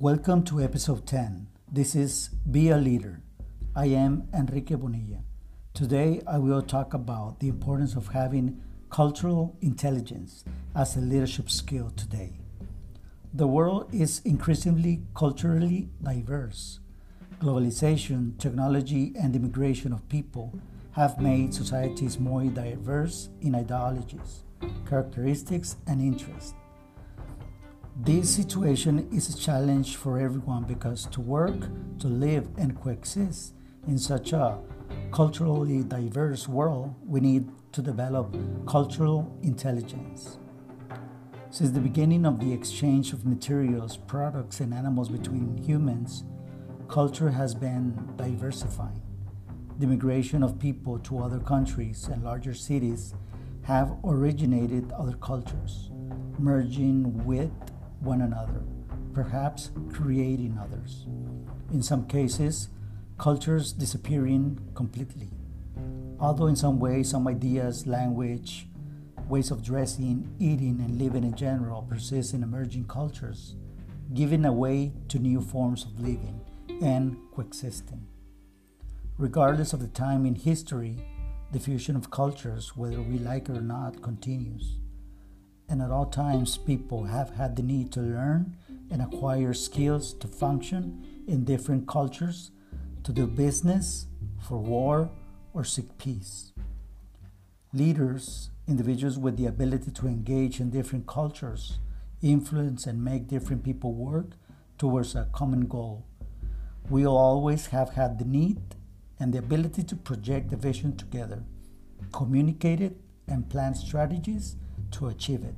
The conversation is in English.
Welcome to episode 10. This is Be a Leader. I am Enrique Bonilla. Today I will talk about the importance of having cultural intelligence as a leadership skill today. The world is increasingly culturally diverse. Globalization, technology, and immigration of people have made societies more diverse in ideologies, characteristics, and interests. This situation is a challenge for everyone because to work, to live, and coexist in such a culturally diverse world, we need to develop cultural intelligence. Since the beginning of the exchange of materials, products, and animals between humans, culture has been diversifying. The migration of people to other countries and larger cities have originated other cultures, merging with one another, perhaps creating others. In some cases, cultures disappearing completely. Although, in some ways, some ideas, language, ways of dressing, eating, and living in general persist in emerging cultures, giving way to new forms of living and coexisting. Regardless of the time in history, the fusion of cultures, whether we like it or not, continues and at all times people have had the need to learn and acquire skills to function in different cultures, to do business, for war, or seek peace. Leaders, individuals with the ability to engage in different cultures, influence and make different people work towards a common goal. We always have had the need and the ability to project the vision together, communicate it, and plan strategies to achieve it.